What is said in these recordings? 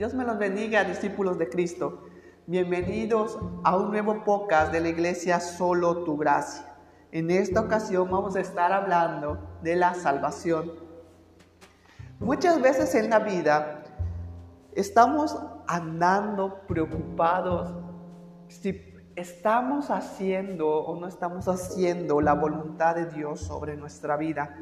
Dios me los bendiga, discípulos de Cristo. Bienvenidos a un nuevo podcast de la iglesia Solo Tu Gracia. En esta ocasión vamos a estar hablando de la salvación. Muchas veces en la vida estamos andando preocupados si estamos haciendo o no estamos haciendo la voluntad de Dios sobre nuestra vida.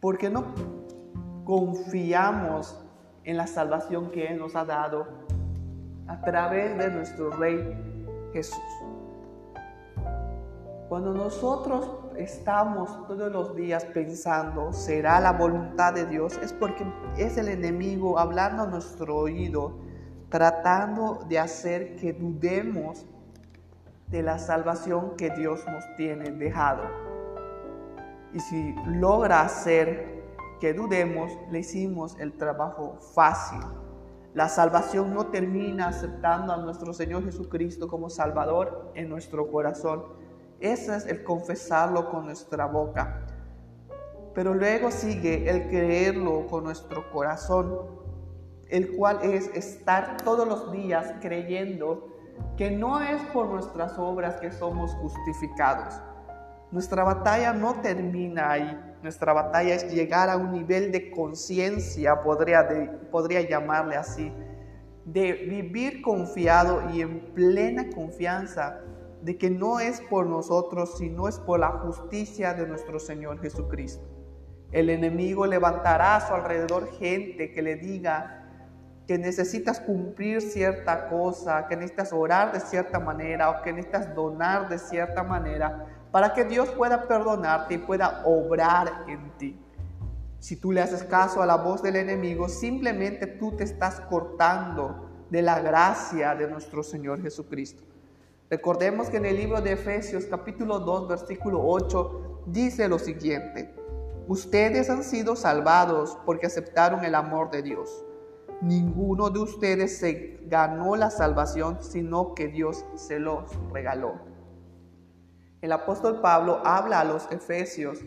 Porque no confiamos en la salvación que Él nos ha dado a través de nuestro Rey Jesús. Cuando nosotros estamos todos los días pensando, será la voluntad de Dios, es porque es el enemigo hablando a nuestro oído, tratando de hacer que dudemos de la salvación que Dios nos tiene dejado. Y si logra hacer que dudemos, le hicimos el trabajo fácil. La salvación no termina aceptando a nuestro Señor Jesucristo como Salvador en nuestro corazón. Ese es el confesarlo con nuestra boca. Pero luego sigue el creerlo con nuestro corazón, el cual es estar todos los días creyendo que no es por nuestras obras que somos justificados. Nuestra batalla no termina ahí nuestra batalla es llegar a un nivel de conciencia, podría, podría llamarle así, de vivir confiado y en plena confianza de que no es por nosotros, sino es por la justicia de nuestro Señor Jesucristo. El enemigo levantará a su alrededor gente que le diga que necesitas cumplir cierta cosa, que necesitas orar de cierta manera o que necesitas donar de cierta manera para que Dios pueda perdonarte y pueda obrar en ti. Si tú le haces caso a la voz del enemigo, simplemente tú te estás cortando de la gracia de nuestro Señor Jesucristo. Recordemos que en el libro de Efesios capítulo 2 versículo 8 dice lo siguiente, ustedes han sido salvados porque aceptaron el amor de Dios. Ninguno de ustedes se ganó la salvación, sino que Dios se los regaló. El apóstol Pablo habla a los efesios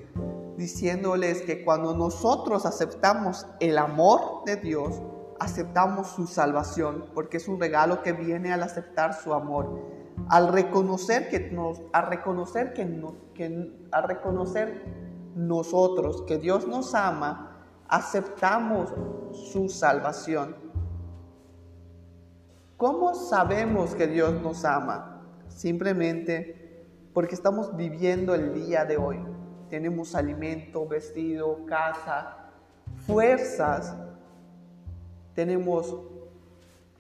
diciéndoles que cuando nosotros aceptamos el amor de Dios, aceptamos su salvación, porque es un regalo que viene al aceptar su amor. Al reconocer que reconocer que, que a reconocer nosotros que Dios nos ama, aceptamos su salvación. ¿Cómo sabemos que Dios nos ama? Simplemente porque estamos viviendo el día de hoy. Tenemos alimento, vestido, casa, fuerzas. Tenemos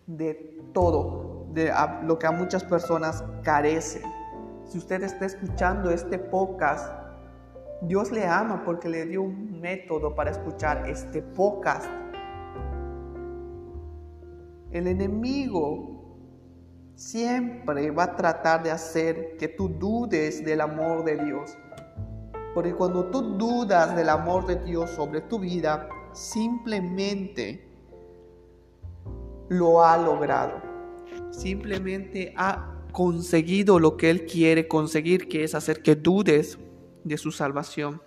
de todo, de lo que a muchas personas carecen. Si usted está escuchando este podcast, Dios le ama porque le dio un método para escuchar este podcast. El enemigo siempre va a tratar de hacer que tú dudes del amor de Dios. Porque cuando tú dudas del amor de Dios sobre tu vida, simplemente lo ha logrado. Simplemente ha conseguido lo que Él quiere conseguir, que es hacer que dudes de su salvación.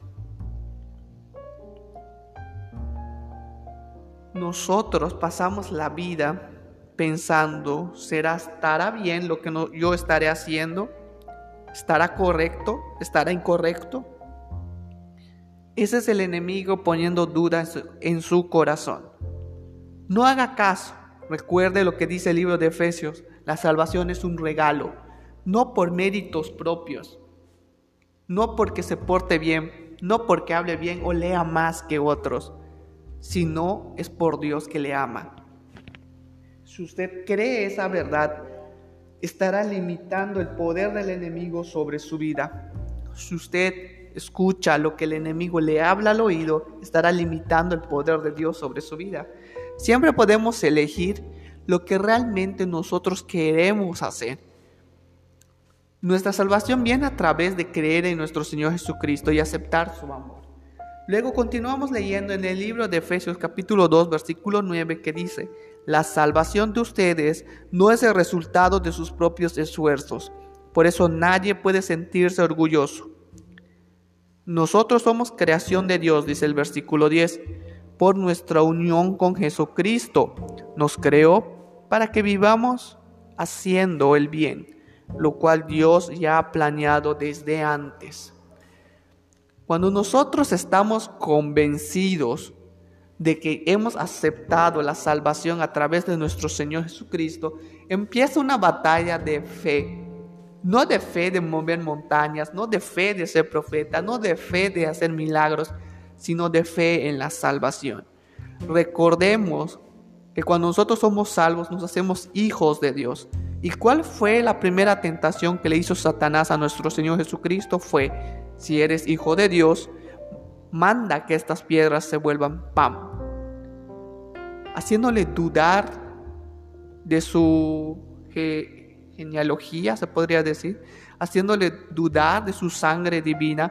Nosotros pasamos la vida pensando, ¿será, estará bien lo que yo estaré haciendo? ¿Estará correcto? ¿Estará incorrecto? Ese es el enemigo poniendo dudas en su corazón. No haga caso. Recuerde lo que dice el libro de Efesios. La salvación es un regalo, no por méritos propios, no porque se porte bien, no porque hable bien o lea más que otros, sino es por Dios que le ama. Si usted cree esa verdad, estará limitando el poder del enemigo sobre su vida. Si usted escucha lo que el enemigo le habla al oído, estará limitando el poder de Dios sobre su vida. Siempre podemos elegir lo que realmente nosotros queremos hacer. Nuestra salvación viene a través de creer en nuestro Señor Jesucristo y aceptar su amor. Luego continuamos leyendo en el libro de Efesios capítulo 2 versículo 9 que dice, la salvación de ustedes no es el resultado de sus propios esfuerzos. Por eso nadie puede sentirse orgulloso. Nosotros somos creación de Dios, dice el versículo 10, por nuestra unión con Jesucristo. nos creó para que vivamos haciendo el bien, lo cual Dios ya ha planeado desde antes. Cuando nosotros estamos convencidos de que hemos aceptado la salvación a través de nuestro Señor Jesucristo, empieza una batalla de fe. No de fe de mover montañas, no de fe de ser profeta, no de fe de hacer milagros, sino de fe en la salvación. Recordemos que cuando nosotros somos salvos nos hacemos hijos de Dios. ¿Y cuál fue la primera tentación que le hizo Satanás a nuestro Señor Jesucristo? Fue, si eres hijo de Dios, manda que estas piedras se vuelvan pan haciéndole dudar de su genealogía, se podría decir, haciéndole dudar de su sangre divina,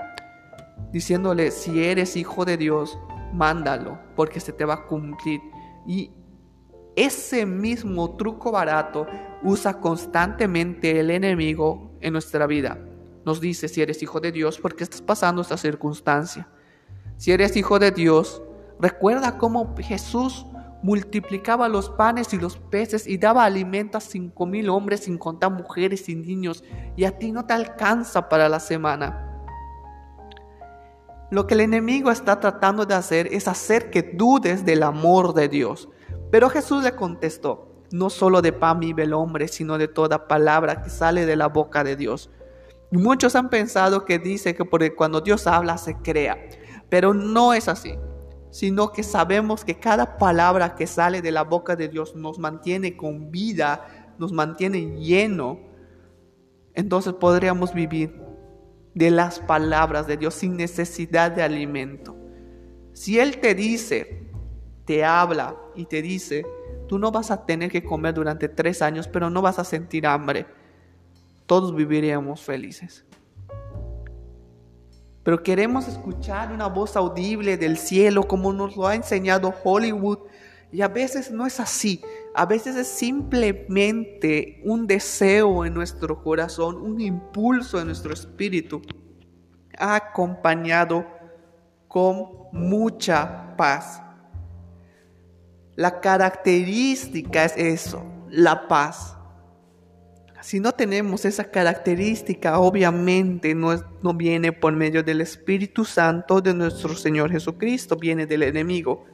diciéndole, si eres hijo de Dios, mándalo, porque se te va a cumplir. Y ese mismo truco barato usa constantemente el enemigo en nuestra vida. Nos dice, si eres hijo de Dios, ¿por qué estás pasando esta circunstancia? Si eres hijo de Dios, recuerda cómo Jesús multiplicaba los panes y los peces y daba alimento a cinco mil hombres sin contar mujeres y niños y a ti no te alcanza para la semana. Lo que el enemigo está tratando de hacer es hacer que dudes del amor de Dios. Pero Jesús le contestó, no solo de pan vive el hombre, sino de toda palabra que sale de la boca de Dios. Muchos han pensado que dice que porque cuando Dios habla se crea, pero no es así sino que sabemos que cada palabra que sale de la boca de Dios nos mantiene con vida, nos mantiene lleno. Entonces podríamos vivir de las palabras de Dios sin necesidad de alimento. Si Él te dice, te habla y te dice, tú no vas a tener que comer durante tres años, pero no vas a sentir hambre, todos viviríamos felices pero queremos escuchar una voz audible del cielo como nos lo ha enseñado Hollywood. Y a veces no es así, a veces es simplemente un deseo en nuestro corazón, un impulso en nuestro espíritu, acompañado con mucha paz. La característica es eso, la paz. Si no tenemos esa característica, obviamente no, no viene por medio del Espíritu Santo de nuestro Señor Jesucristo, viene del enemigo.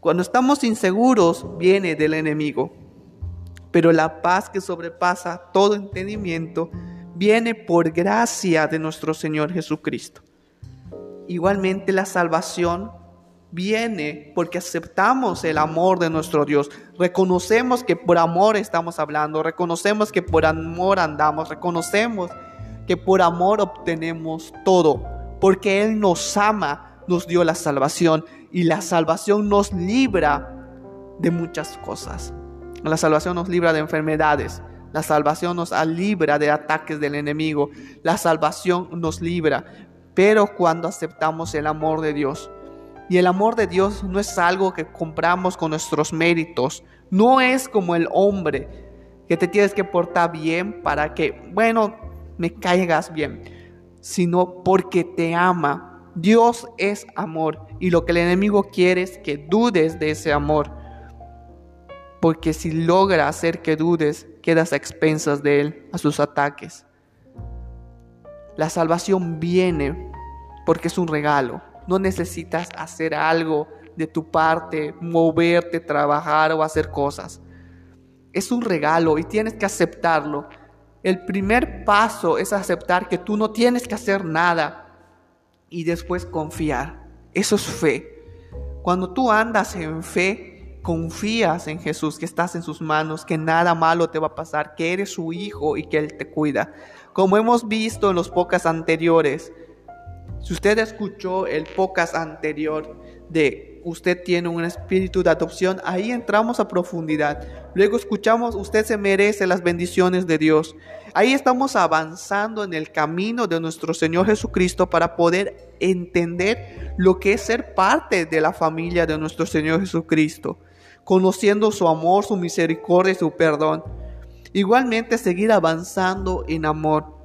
Cuando estamos inseguros, viene del enemigo. Pero la paz que sobrepasa todo entendimiento viene por gracia de nuestro Señor Jesucristo. Igualmente la salvación viene porque aceptamos el amor de nuestro Dios. Reconocemos que por amor estamos hablando, reconocemos que por amor andamos, reconocemos que por amor obtenemos todo, porque Él nos ama, nos dio la salvación y la salvación nos libra de muchas cosas. La salvación nos libra de enfermedades, la salvación nos libra de ataques del enemigo, la salvación nos libra, pero cuando aceptamos el amor de Dios, y el amor de Dios no es algo que compramos con nuestros méritos. No es como el hombre que te tienes que portar bien para que, bueno, me caigas bien, sino porque te ama. Dios es amor y lo que el enemigo quiere es que dudes de ese amor. Porque si logra hacer que dudes, quedas a expensas de él, a sus ataques. La salvación viene porque es un regalo. No necesitas hacer algo de tu parte, moverte, trabajar o hacer cosas. Es un regalo y tienes que aceptarlo. El primer paso es aceptar que tú no tienes que hacer nada y después confiar. Eso es fe. Cuando tú andas en fe, confías en Jesús, que estás en sus manos, que nada malo te va a pasar, que eres su hijo y que Él te cuida. Como hemos visto en los pocas anteriores, si usted escuchó el podcast anterior de usted tiene un espíritu de adopción, ahí entramos a profundidad. Luego escuchamos usted se merece las bendiciones de Dios. Ahí estamos avanzando en el camino de nuestro Señor Jesucristo para poder entender lo que es ser parte de la familia de nuestro Señor Jesucristo, conociendo su amor, su misericordia y su perdón. Igualmente seguir avanzando en amor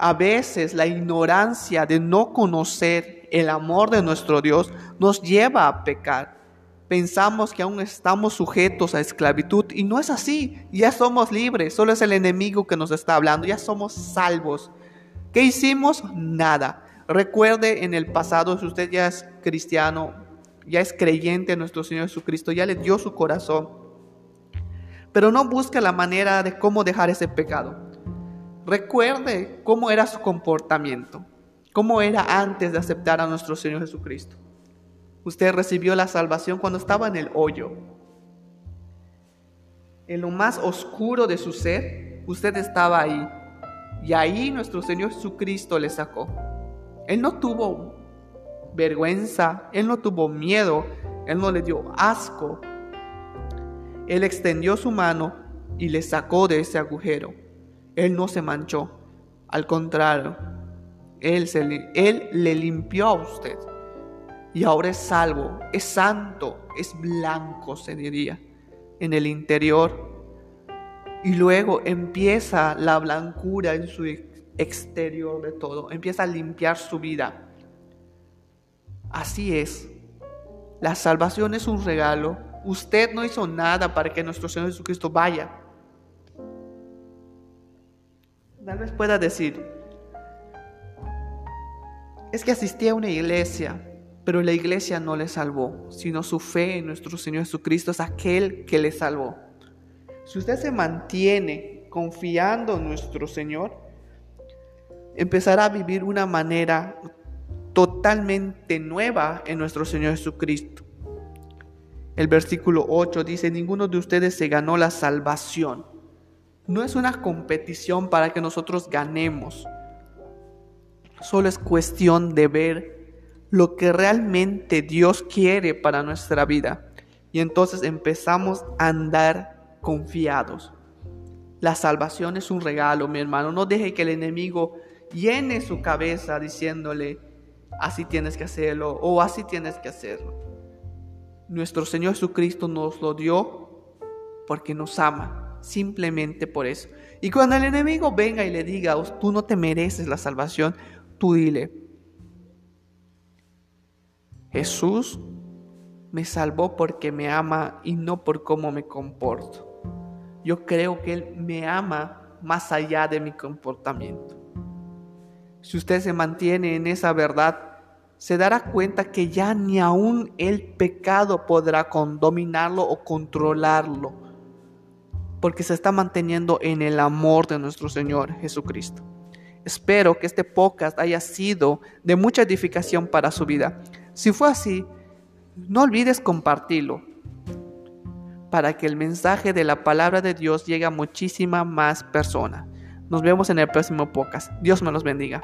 a veces la ignorancia de no conocer el amor de nuestro Dios nos lleva a pecar. pensamos que aún estamos sujetos a esclavitud y no es así, ya somos libres, solo es el enemigo que nos está hablando, ya somos salvos. ¿Qué hicimos? Nada. Recuerde en el pasado, si usted ya es cristiano, ya es creyente en nuestro Señor Jesucristo, ya le dio su corazón, pero no busca la manera de cómo dejar ese pecado. Recuerde cómo era su comportamiento, cómo era antes de aceptar a nuestro Señor Jesucristo. Usted recibió la salvación cuando estaba en el hoyo. En lo más oscuro de su ser, usted estaba ahí. Y ahí nuestro Señor Jesucristo le sacó. Él no tuvo vergüenza, Él no tuvo miedo, Él no le dio asco. Él extendió su mano y le sacó de ese agujero. Él no se manchó. Al contrario, Él, se, le limpió a usted y ahora es salvo, es santo, es blanco, se diría, en el interior. Y luego empieza la blancura en su exterior de todo, empieza a limpiar su vida. Así es. La salvación es un regalo. Usted no hizo nada para que nuestro Señor Jesucristo vaya. Tal vez pueda decir, es que asistí a una iglesia, pero la iglesia no le salvó, sino su fe en nuestro Señor Jesucristo es aquel que le salvó. Si usted se mantiene confiando en nuestro Señor, empezará a vivir una manera totalmente nueva en nuestro Señor Jesucristo. El versículo 8 dice, ninguno de ustedes se ganó la salvación. No es una competición para que nosotros ganemos. Solo es cuestión de ver lo que realmente Dios quiere para nuestra vida. Y entonces empezamos a andar confiados. La salvación es un regalo, mi hermano. No deje que el enemigo llene su cabeza diciéndole, así tienes que hacerlo o así tienes que hacerlo. Nuestro Señor Jesucristo nos lo dio porque nos ama, simplemente por eso. Y cuando el enemigo venga y le diga, tú no te mereces la salvación, tú dile, Jesús me salvó porque me ama y no por cómo me comporto. Yo creo que Él me ama más allá de mi comportamiento. Si usted se mantiene en esa verdad, se dará cuenta que ya ni aún el pecado podrá dominarlo o controlarlo, porque se está manteniendo en el amor de nuestro Señor Jesucristo. Espero que este podcast haya sido de mucha edificación para su vida. Si fue así, no olvides compartirlo para que el mensaje de la palabra de Dios llegue a muchísima más personas. Nos vemos en el próximo podcast. Dios me los bendiga.